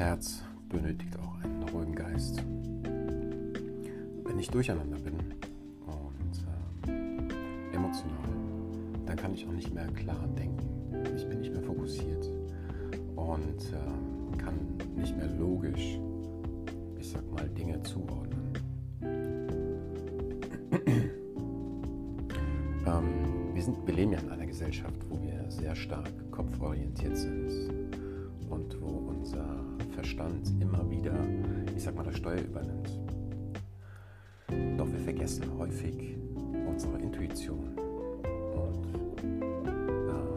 Herz benötigt auch einen ruhigen Geist. Wenn ich durcheinander bin und äh, emotional, dann kann ich auch nicht mehr klar denken. Ich bin nicht mehr fokussiert und äh, kann nicht mehr logisch, ich sag mal, Dinge zuordnen. ähm, wir, sind, wir leben ja in einer Gesellschaft, wo wir sehr stark kopforientiert sind und wo unser Verstand immer wieder, ich sag mal, das Steuer übernimmt. Doch wir vergessen häufig unsere Intuition und ähm,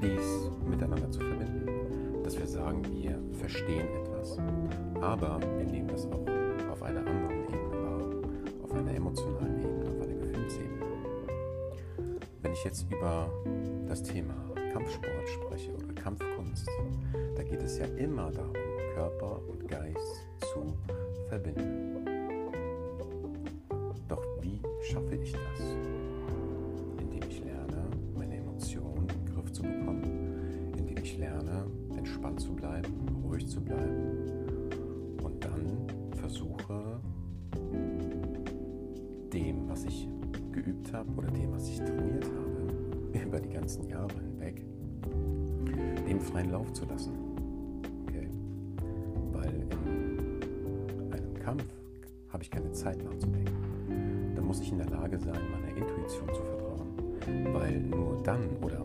dies miteinander zu verbinden. Dass wir sagen, wir verstehen etwas, aber wir nehmen das auch auf einer anderen Ebene wahr, auf einer emotionalen Ebene, auf einer Gefühlsebene. Wenn ich jetzt über das Thema Kampfsport spreche oder Kampfkunst, da geht es ja immer darum, Körper und Geist zu verbinden. Doch wie schaffe ich das? Indem ich lerne, meine Emotionen in den Griff zu bekommen, indem ich lerne, entspannt zu bleiben, ruhig zu bleiben und dann versuche, dem, was ich geübt habe oder dem, was ich trainiert habe, über die ganzen Jahre hinweg, dem freien Lauf zu lassen. Okay? Weil in einem Kampf habe ich keine Zeit nachzudenken. Da muss ich in der Lage sein, meiner Intuition zu vertrauen. Weil nur dann, oder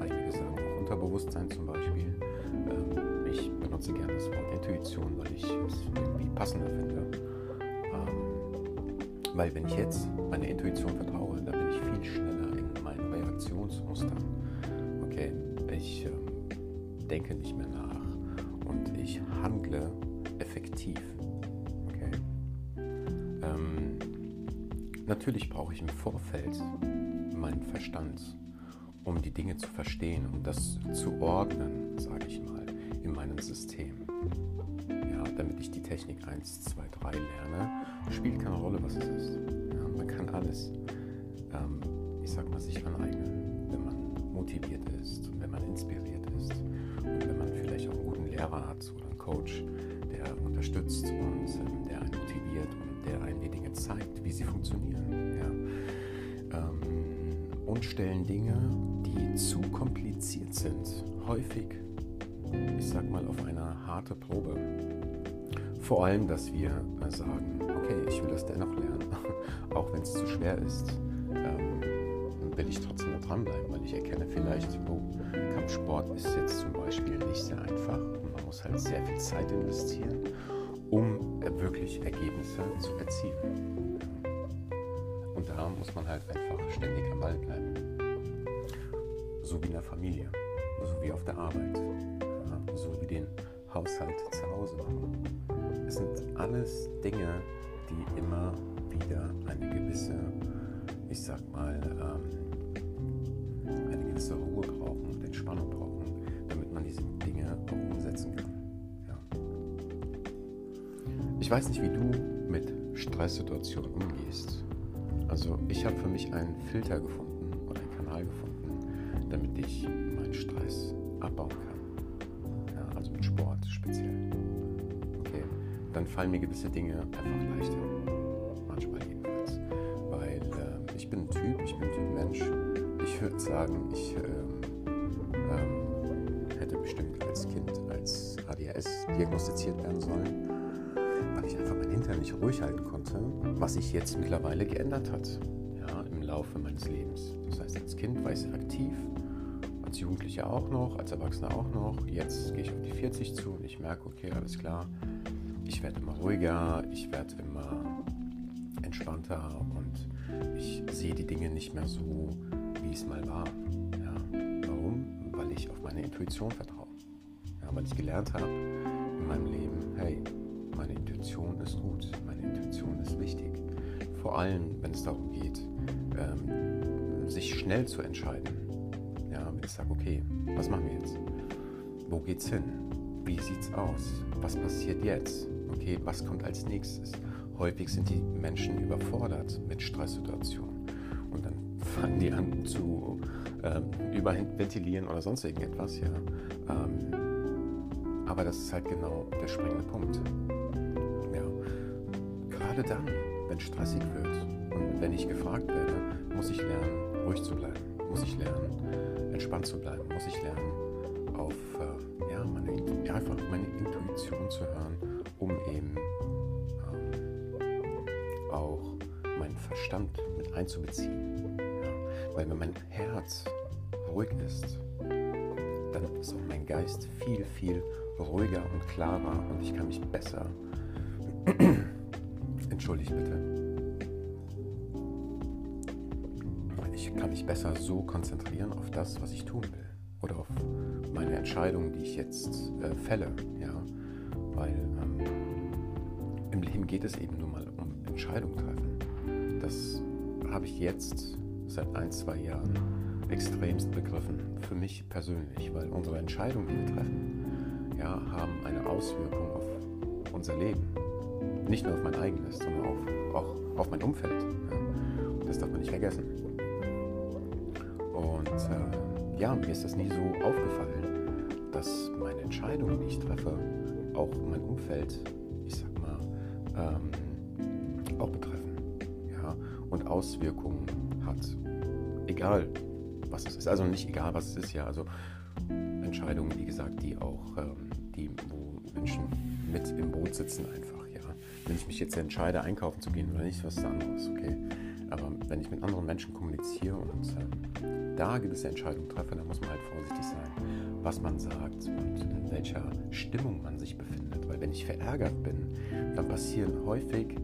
einige sagen auch Unterbewusstsein zum Beispiel, äh, ich benutze gerne das Wort Intuition, weil ich es irgendwie passender finde. Ähm, weil wenn ich jetzt meiner Intuition vertraue, dann bin ich viel schneller Reaktionsmustern. Okay, ich äh, denke nicht mehr nach und ich handle effektiv. Okay? Ähm, natürlich brauche ich im Vorfeld meinen Verstand, um die Dinge zu verstehen, um das zu ordnen, sage ich mal, in meinem System. Ja, damit ich die Technik 1, 2, 3 lerne, spielt keine Rolle, was es ist. Ja, man kann alles, ähm, ich sag mal, sich aneignen, wenn man motiviert ist und wenn man inspiriert ist und wenn man vielleicht auch einen guten Lehrer hat oder einen Coach, der unterstützt und ähm, der einen motiviert und der einen die Dinge zeigt, wie sie funktionieren. Ja. Ähm, und stellen Dinge, die zu kompliziert sind, häufig, ich sag mal, auf eine harte Probe. Vor allem, dass wir äh, sagen, okay, ich will das dennoch lernen, auch wenn es zu schwer ist. Ähm, will ich trotzdem da dranbleiben, weil ich erkenne vielleicht, oh, Kampfsport ist jetzt zum Beispiel nicht sehr einfach und man muss halt sehr viel Zeit investieren, um wirklich Ergebnisse zu erzielen. Und da muss man halt einfach ständig am Ball bleiben. So wie in der Familie, so wie auf der Arbeit, so wie den Haushalt zu Hause machen. Es sind alles Dinge, die immer wieder eine gewisse, ich sag mal, ähm, gewisse Ruhe brauchen und Entspannung brauchen, damit man diese Dinge auch umsetzen kann. Ja. Ich weiß nicht, wie du mit Stresssituationen umgehst. Also ich habe für mich einen Filter gefunden oder einen Kanal gefunden, damit ich meinen Stress abbauen kann. Ja, also mit Sport speziell. Okay, dann fallen mir gewisse Dinge einfach leichter. Manchmal ich würde sagen, ich ähm, ähm, hätte bestimmt als Kind als ADHS diagnostiziert werden sollen, weil ich einfach mein Hintern nicht ruhig halten konnte, was sich jetzt mittlerweile geändert hat ja, im Laufe meines Lebens. Das heißt, als Kind war ich sehr aktiv, als Jugendlicher auch noch, als Erwachsener auch noch. Jetzt gehe ich auf die 40 zu und ich merke, okay, alles klar, ich werde immer ruhiger, ich werde immer entspannter und ich sehe die Dinge nicht mehr so wie es mal war. Ja. Warum? Weil ich auf meine Intuition vertraue. Ja, weil ich gelernt habe in meinem Leben, hey, meine Intuition ist gut, meine Intuition ist wichtig. Vor allem, wenn es darum geht, ähm, sich schnell zu entscheiden. Ja, wenn ich sage, okay, was machen wir jetzt? Wo geht's hin? Wie sieht's aus? Was passiert jetzt? Okay, was kommt als nächstes? Häufig sind die Menschen überfordert mit Stresssituationen fangen die an zu ähm, überventilieren oder sonst irgendetwas. Ja. Ähm, Aber das ist halt genau der springende Punkt. Ja. Gerade dann, wenn es stressig wird und wenn ich gefragt werde, muss ich lernen, ruhig zu bleiben. Muss ich lernen, entspannt zu bleiben. Muss ich lernen, auf äh, ja, meine, einfach meine Intuition zu hören, um eben ähm, auch meinen Verstand mit einzubeziehen. Weil wenn mein Herz ruhig ist, dann ist auch mein Geist viel, viel ruhiger und klarer und ich kann mich besser, entschuldigt bitte, ich kann mich besser so konzentrieren auf das, was ich tun will oder auf meine Entscheidungen, die ich jetzt äh, fälle, ja, weil ähm, im Leben geht es eben nur mal um Entscheidungen treffen. Das habe ich jetzt seit ein, zwei Jahren extremst begriffen, für mich persönlich, weil unsere Entscheidungen, die wir treffen, ja, haben eine Auswirkung auf unser Leben. Nicht nur auf mein eigenes, sondern auf, auch auf mein Umfeld. Ja. Das darf man nicht vergessen. Und äh, ja, mir ist das nie so aufgefallen, dass meine Entscheidungen, die ich treffe, auch mein Umfeld, ich sag mal, ähm, Auswirkungen hat. Egal, was es ist. Also nicht egal, was es ist, ja. Also Entscheidungen, wie gesagt, die auch, ähm, die, wo Menschen mit im Boot sitzen einfach, ja. Wenn ich mich jetzt entscheide, einkaufen zu gehen oder nicht, was ist anderes, okay. Aber wenn ich mit anderen Menschen kommuniziere und ähm, da gewisse Entscheidungen treffe, dann muss man halt vorsichtig sein, was man sagt und in welcher Stimmung man sich befindet. Weil wenn ich verärgert bin, dann passieren häufig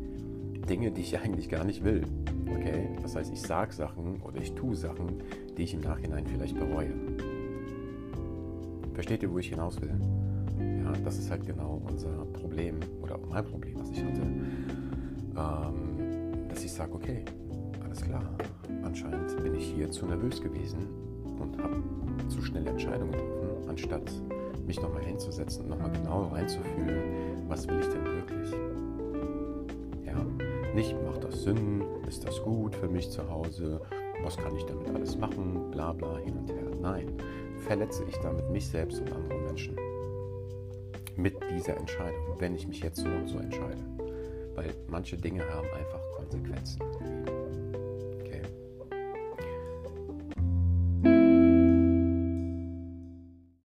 Dinge, die ich eigentlich gar nicht will. Okay? Das heißt, ich sage Sachen oder ich tue Sachen, die ich im Nachhinein vielleicht bereue. Versteht ihr, wo ich hinaus will? Ja, das ist halt genau unser Problem oder auch mein Problem, was ich hatte. Ähm, dass ich sage, okay, alles klar, anscheinend bin ich hier zu nervös gewesen und habe zu schnell Entscheidungen getroffen, anstatt mich nochmal hinzusetzen und nochmal genau reinzufühlen, was will ich denn wirklich? Ja, nicht macht das Sinn, ist das gut für mich zu Hause, was kann ich damit alles machen, bla bla hin und her. Nein, verletze ich damit mich selbst und andere Menschen mit dieser Entscheidung, wenn ich mich jetzt so und so entscheide. Weil manche Dinge haben einfach Konsequenzen.